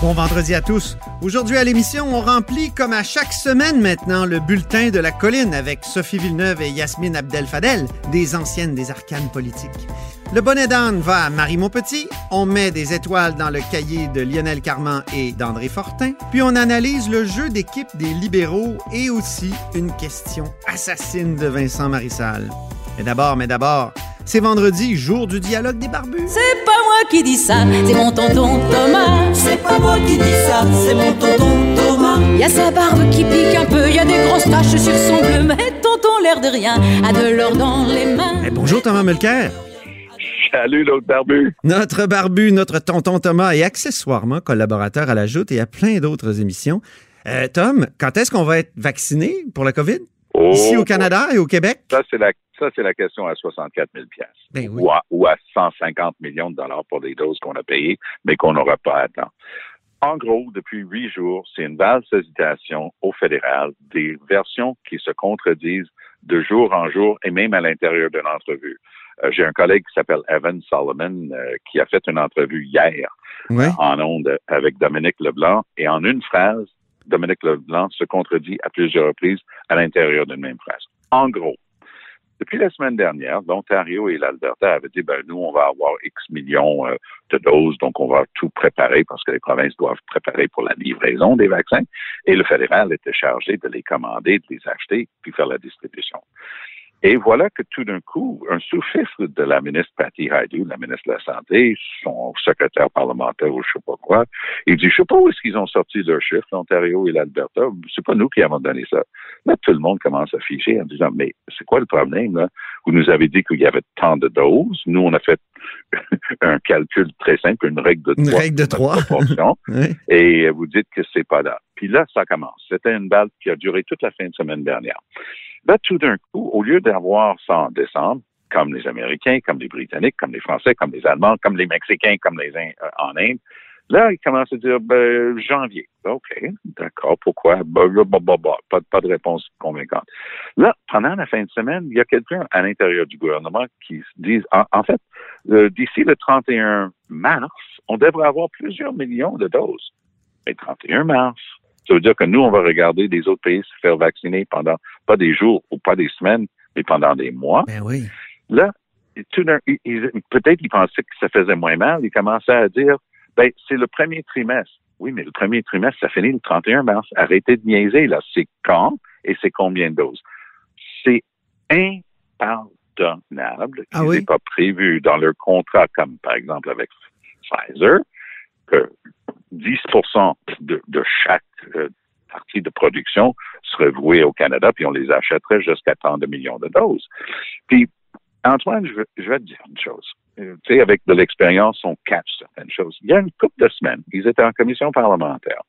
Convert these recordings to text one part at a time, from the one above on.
Bon vendredi à tous. Aujourd'hui à l'émission, on remplit comme à chaque semaine maintenant le bulletin de la colline avec Sophie Villeneuve et Yasmine Abdel-Fadel, des anciennes des arcanes politiques. Le bonnet d'âne va à Marie Montpetit, on met des étoiles dans le cahier de Lionel Carman et d'André Fortin, puis on analyse le jeu d'équipe des libéraux et aussi une question assassine de Vincent Marissal. Mais d'abord, mais d'abord, c'est vendredi, jour du dialogue des barbus. C'est pas moi qui dis ça, c'est mon tonton Thomas. C'est pas moi qui dis ça, c'est mon tonton Thomas. Y a sa barbe qui pique un peu, y a des grosses taches sur son bleu, mais tonton l'air de rien, a de l'or dans les mains. Eh, bonjour Thomas Mulcair. Salut l'autre barbu. Notre barbu, notre tonton Thomas et accessoirement collaborateur à la Joute et à plein d'autres émissions. Euh, Tom, quand est-ce qu'on va être vacciné pour la COVID? Oh, Ici au Canada et au Québec? Ça, c'est la, ça, c'est la question à 64 000 Ben oui. ou, à, ou à 150 millions de dollars pour des doses qu'on a payées, mais qu'on n'aura pas à temps. En gros, depuis huit jours, c'est une vaste hésitation au fédéral, des versions qui se contredisent de jour en jour et même à l'intérieur d'une entrevue. Euh, J'ai un collègue qui s'appelle Evan Solomon euh, qui a fait une entrevue hier en ondes avec Dominique Leblanc et en une phrase, Dominique Leblanc se contredit à plusieurs reprises à l'intérieur d'une même phrase. En gros, depuis la semaine dernière, l'Ontario et l'Alberta avaient dit, ben, nous, on va avoir X millions euh, de doses, donc on va tout préparer parce que les provinces doivent préparer pour la livraison des vaccins. Et le fédéral était chargé de les commander, de les acheter, puis faire la distribution. Et voilà que tout d'un coup, un sous-fifre de la ministre Patty Haidu, la ministre de la Santé, son secrétaire parlementaire ou je sais pas quoi, il dit, je sais pas où est-ce qu'ils ont sorti leurs chiffres, l'Ontario et l'Alberta. C'est pas nous qui avons donné ça. Là, tout le monde commence à ficher en disant, mais c'est quoi le problème, là? Vous nous avez dit qu'il y avait tant de doses. Nous, on a fait un calcul très simple, une règle de Une trois. règle de trois. Oui. et vous dites que c'est pas là. Puis là, ça commence. C'était une balle qui a duré toute la fin de semaine dernière. Là, tout d'un coup, au lieu d'avoir ça en décembre, comme les Américains, comme les Britanniques, comme les Français, comme les Allemands, comme les Mexicains, comme les Ind- euh, en Inde, là, ils commencent à dire ben, janvier. OK, d'accord, pourquoi? Ben, pas, pas de réponse convaincante. Là, pendant la fin de semaine, il y a quelqu'un à l'intérieur du gouvernement qui se dit, en, fait, d'ici le 31 mars, on devrait avoir plusieurs millions de doses. Mais 31 mars, ça veut dire que nous, on va regarder des autres pays se faire vacciner pendant pas des jours ou pas des semaines, mais pendant des mois. Ben oui. Là, tout d'un- peut-être ils pensaient que ça faisait moins mal. Ils commençaient à dire, ben, c'est le premier trimestre. Oui, mais le premier trimestre, ça finit le 31 mars. Arrêtez de niaiser, là. C'est quand et c'est combien de doses? C'est impardonnable Ah qu'ils oui? n'aient pas prévu dans leur contrat, comme par exemple avec Pfizer, que 10 de, de chaque euh, partie de production serait vouée au Canada, puis on les achèterait jusqu'à tant de millions de doses. Puis, Antoine, je, vais te dire une chose. Euh, Tu sais, avec de l'expérience, on catch certaines choses. Il y a une couple de semaines, ils étaient en commission parlementaire.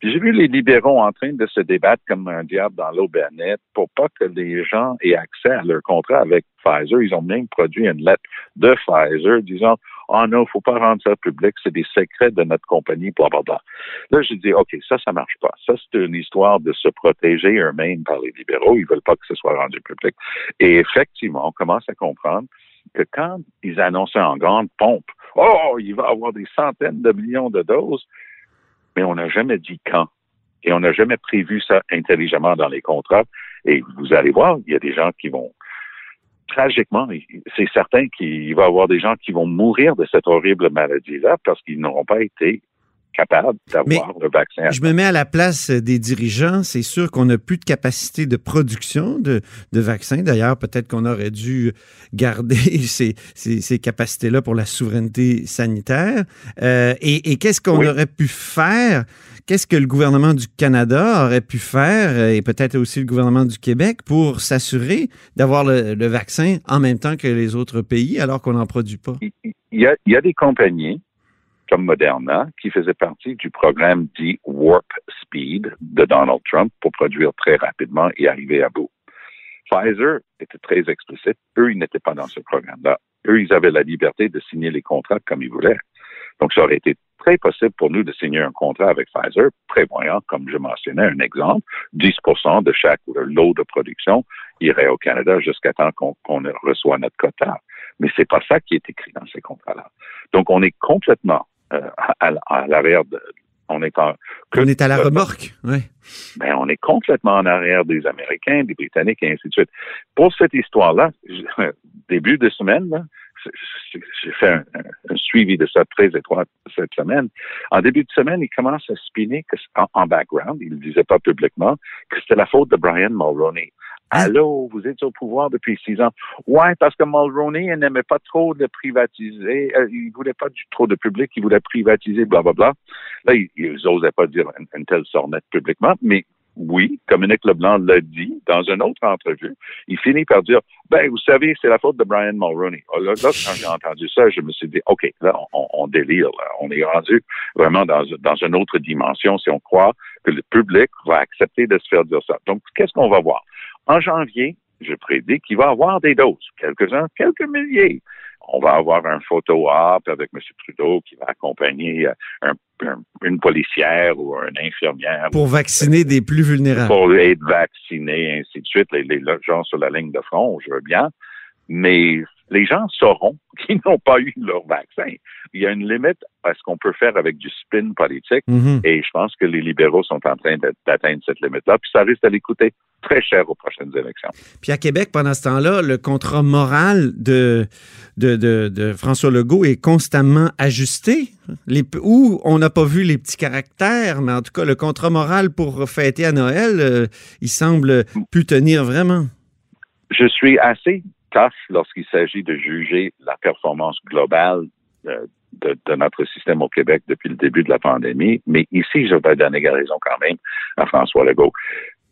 J'ai vu les libéraux en train de se débattre comme un diable dans l'eau bénite pour pas que les gens aient accès à leur contrat avec Pfizer. Ils ont même produit une lettre de Pfizer disant Oh non, faut pas rendre ça public, c'est des secrets de notre compagnie, bla bla. Là, j'ai dit OK, ça, ça marche pas. Ça, c'est une histoire de se protéger eux-mêmes par les libéraux. Ils veulent pas que ce soit rendu public. Et effectivement, on commence à comprendre que quand ils annonçaient en grande pompe, oh, il va avoir des centaines de millions de doses, mais on n'a jamais dit quand. Et on n'a jamais prévu ça intelligemment dans les contrats. Et vous allez voir, il y a des gens qui vont, tragiquement, c'est certain qu'il va y avoir des gens qui vont mourir de cette horrible maladie-là parce qu'ils n'auront pas été capables d'avoir le vaccin. Je me mets à la place des dirigeants. C'est sûr qu'on n'a plus de capacité de production de, de vaccins. D'ailleurs, peut-être qu'on aurait dû garder ces, ces, ces capacités-là pour la souveraineté sanitaire. Euh, et et qu'est-ce qu'on Oui. aurait pu faire? Qu'est-ce que le gouvernement du Canada aurait pu faire, euh, et peut-être aussi le gouvernement du Québec, pour s'assurer d'avoir le, le vaccin en même temps que les autres pays, alors qu'on n'en produit pas? il y a, il y a des compagnies comme Moderna qui faisaient partie du programme dit Warp Speed de Donald Trump pour produire très rapidement et arriver à bout. Pfizer était très explicite. Eux, ils n'étaient pas dans ce programme-là. Eux, ils avaient la liberté de signer les contrats comme ils voulaient. Donc, ça aurait été très possible pour nous de signer un contrat avec Pfizer, prévoyant, comme je mentionnais, un exemple, 10% de chaque lot de production irait au Canada jusqu'à temps qu'on reçoit notre quota. Mais c'est pas ça qui est écrit dans ces contrats-là. Donc, on est complètement euh, à, l'arrière de, on est en, on est à la remorque, oui. Ben, on est complètement en arrière des Américains, des Britanniques et ainsi de suite. Pour cette histoire-là, début de semaine, j'ai fait un, suivi de ça très étroit cette semaine. En début de semaine, il commence à spinner en, background, il ne disait pas publiquement, que c'était la faute de Brian Mulroney. Hein? Allô, vous êtes au pouvoir depuis six ans. Ouais, parce que Mulroney n'aimait pas trop de privatiser. Euh, il voulait pas du, trop de public, il voulait privatiser, blablabla. Là, ils n'osaient pas dire une, telle sornette publiquement, mais oui, Dominique Leblanc l'a dit dans une autre entrevue. Il finit par dire, ben, vous savez, c'est la faute de Brian Mulroney. Oh, là, quand j'ai entendu ça, je me suis dit, OK, là, on, délire. On est rendu vraiment dans une autre dimension si on croit que le public va accepter de se faire dire ça. Donc, qu'est-ce qu'on va voir? En janvier, je prédis qu'il va y avoir des doses, quelques-uns, quelques milliers. On va avoir un photo op avec M. Trudeau qui va accompagner euh, une policière ou une infirmière. Pour vacciner des plus vulnérables. Pour être vaccinés, ainsi de suite. Les, les gens sur la ligne de front, je veux bien. Mais les gens sauront qu'ils n'ont pas eu leur vaccin. Il y a une limite à ce qu'on peut faire avec du spin politique mhm. et je pense que les libéraux sont en train d'atteindre cette limite-là. Puis ça risque d'aller coûter très cher aux prochaines élections. Puis à Québec, pendant ce temps-là, le contrat moral de, de, de, François Legault est constamment ajusté. Les, où on n'a pas vu les petits caractères, mais en tout cas, le contrat moral pour fêter à Noël, euh, il semble plus tenir vraiment. Je suis assez tough lorsqu'il s'agit de juger la performance globale de, de, notre système au Québec depuis le début de la pandémie. Mais ici, je vais donner raison quand même à François Legault.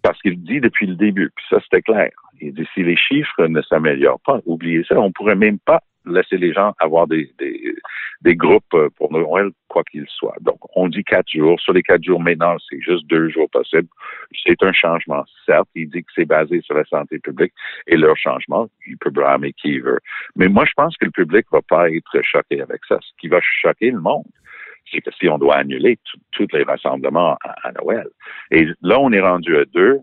Parce qu'il dit depuis le début, puis ça c'était clair, il dit si les chiffres ne s'améliorent pas, oubliez ça, on pourrait même pas laisser les gens avoir des, des, des groupes euh, pour Noël, quoi qu'il soit. Donc, on dit quatre jours. Sur les quatre jours, maintenant, c'est juste deux jours possibles. C'est un changement, certes. Il dit que c'est basé sur la santé publique et leur changement, il peut blâmer qui il veut. Mais moi, je pense que le public va pas être choqué avec ça. Ce qui va choquer le monde, c'est que si on doit annuler tous les rassemblements à, à Noël. Et là, on est rendu à deux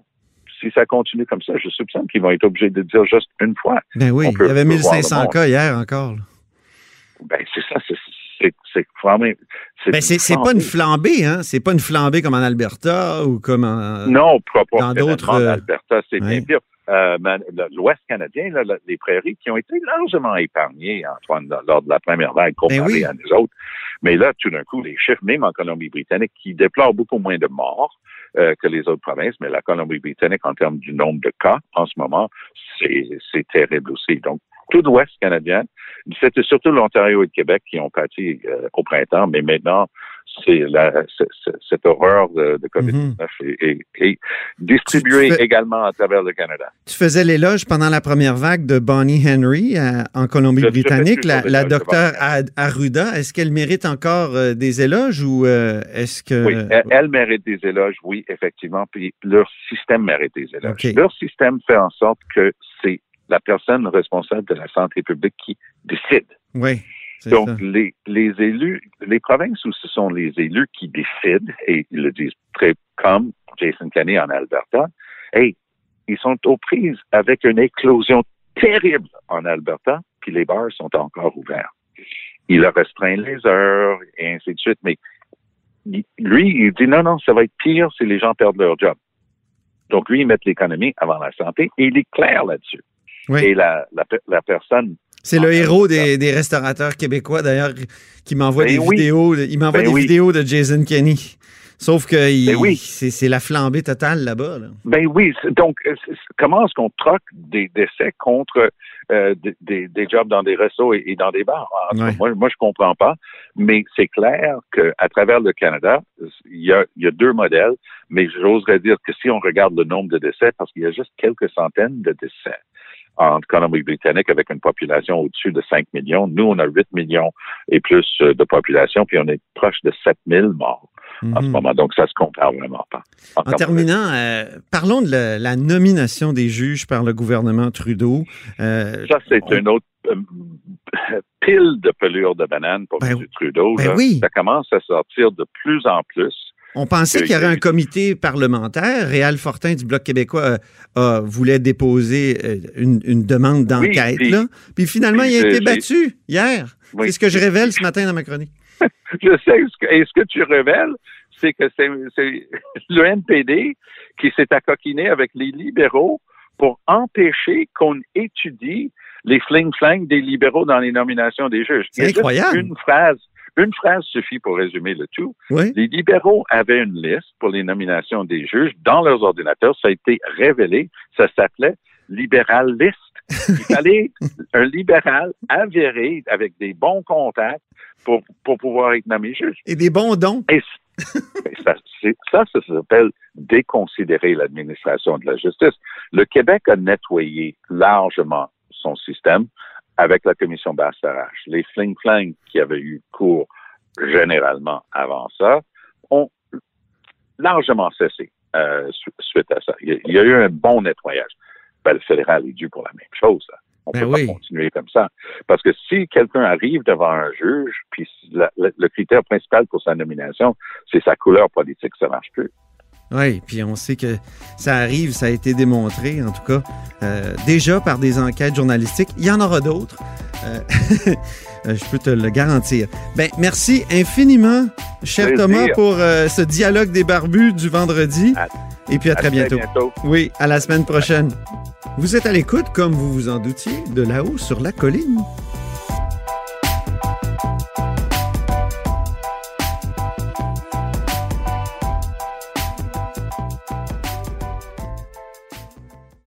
si ça continue comme ça, je soupçonne qu'ils vont être obligés de dire juste une fois. Ben oui, il y avait 1500 cas hier encore. Ben c'est ça, c'est vraiment. Ben c'est pas une flambée, hein? C'est pas une flambée comme en Alberta ou comme en. Non, dans d'autres. En euh, Alberta, c'est bien pire. Euh, L'Ouest canadien, les prairies qui ont été largement épargnées, Antoine, lors de la première vague ben comparée à nous autres. Mais là, tout d'un coup, les chiffres, même en Colombie-Britannique, qui déplorent beaucoup moins de morts, euh, que les autres provinces, mais la Colombie-Britannique, en termes du nombre de cas, en ce moment, c'est terrible aussi. Donc, tout l'Ouest canadien, c'était surtout l'Ontario et le Québec qui ont pâti euh, au printemps, mais maintenant, c'est cette horreur de, COVID-19 mhm. est, distribuée également à travers le Canada. Tu faisais l'éloge pendant la première vague de Bonnie Henry euh, en Colombie-Britannique, la, la docteure Arruda. Est-ce qu'elle mérite encore euh, des éloges ou euh, est-ce que... Oui, elle, mérite des éloges, oui, effectivement. Puis leur système mérite des éloges. Leur système fait en sorte que c'est la personne responsable de la santé publique qui décide. Oui. Donc, les, les élus, les provinces où ce sont les élus qui décident, et ils le disent très comme Jason Kenney en Alberta, hey, ils sont aux prises avec une éclosion terrible en Alberta, puis les bars sont encore ouverts. Il a restreint les heures et ainsi de suite, mais lui, il dit non, non, ça va être pire si les gens perdent leur job. Donc, lui, il met l'économie avant la santé et il est clair là-dessus. Et la, la, la personne c'est le héros des, des, restaurateurs québécois, d'ailleurs, qui m'envoie ben des vidéos. Il m'envoie ben des vidéos de Jason Kenny. Sauf que ben c'est la flambée totale là-bas. Ben oui. Donc, euh, comment est-ce qu'on troque des décès contre euh, des, des, jobs dans des restos et, dans des bars? moi, moi, je comprends pas. Mais c'est clair qu'à travers le Canada, il y, a, il y a deux modèles. Mais j'oserais dire que si on regarde le nombre de décès, parce qu'il y a juste quelques centaines de décès en Colombie-Britannique avec une population au-dessus de 5 millions. Nous, on a 8 millions et plus euh, de population, puis on est proche de 7 000 morts en ce mhm. moment. Donc, ça se compare vraiment pas. En, terminant, euh, parlons de la, nomination des juges par le gouvernement Trudeau. Euh, ça, c'est un autre pile de pelure de banane pour Ben M. Trudeau. ben oui. Ça commence à sortir de plus en plus. On pensait qu'il y aurait un comité parlementaire. Réal Fortin du Bloc québécois euh, voulait déposer euh, une, une demande d'enquête. puis- là. puis finalement, il a été battu hier. Oui. C'est ce que je révèle ce matin dans ma chronique. Je sais, et ce que tu révèles, c'est que c'est le NPD qui s'est accoquiné avec les libéraux pour empêcher qu'on étudie les fling-flang des libéraux dans les nominations des juges. C'est incroyable. Une phrase, une phrase suffit pour résumer le tout. Oui. Les libéraux avaient une liste pour les nominations des juges dans leurs ordinateurs. Ça a été révélé. Ça s'appelait libéral list. Il fallait un libéral avéré avec des bons contacts pour, pour pouvoir être nommé juge. Et des bons dons. Et ça, ça s'appelle déconsidérer l'administration de la justice. Le Québec a nettoyé largement son système avec la commission Bastarache. Les fling-flang qui avaient eu cours généralement avant ça ont largement cessé euh, su- suite à ça. Il y, a, eu un bon nettoyage. Ben, le fédéral est dû pour la même chose. là. On Ben peut oui. pas continuer comme ça. Parce que si quelqu'un arrive devant un juge, puis la- la- le critère principal pour sa nomination, c'est sa couleur politique, ça marche plus. Oui, puis on sait que ça arrive, ça a été démontré, en tout cas, euh, déjà par des enquêtes journalistiques. Il y en aura d'autres. Euh, euh, je peux te le garantir. Ben, merci infiniment, cher Plaisir. Thomas, pour euh, ce dialogue des barbus du vendredi. À- Et puis à très bientôt. Oui, à la semaine prochaine. Vous êtes à l'écoute, comme vous vous en doutiez, de là-haut sur la colline.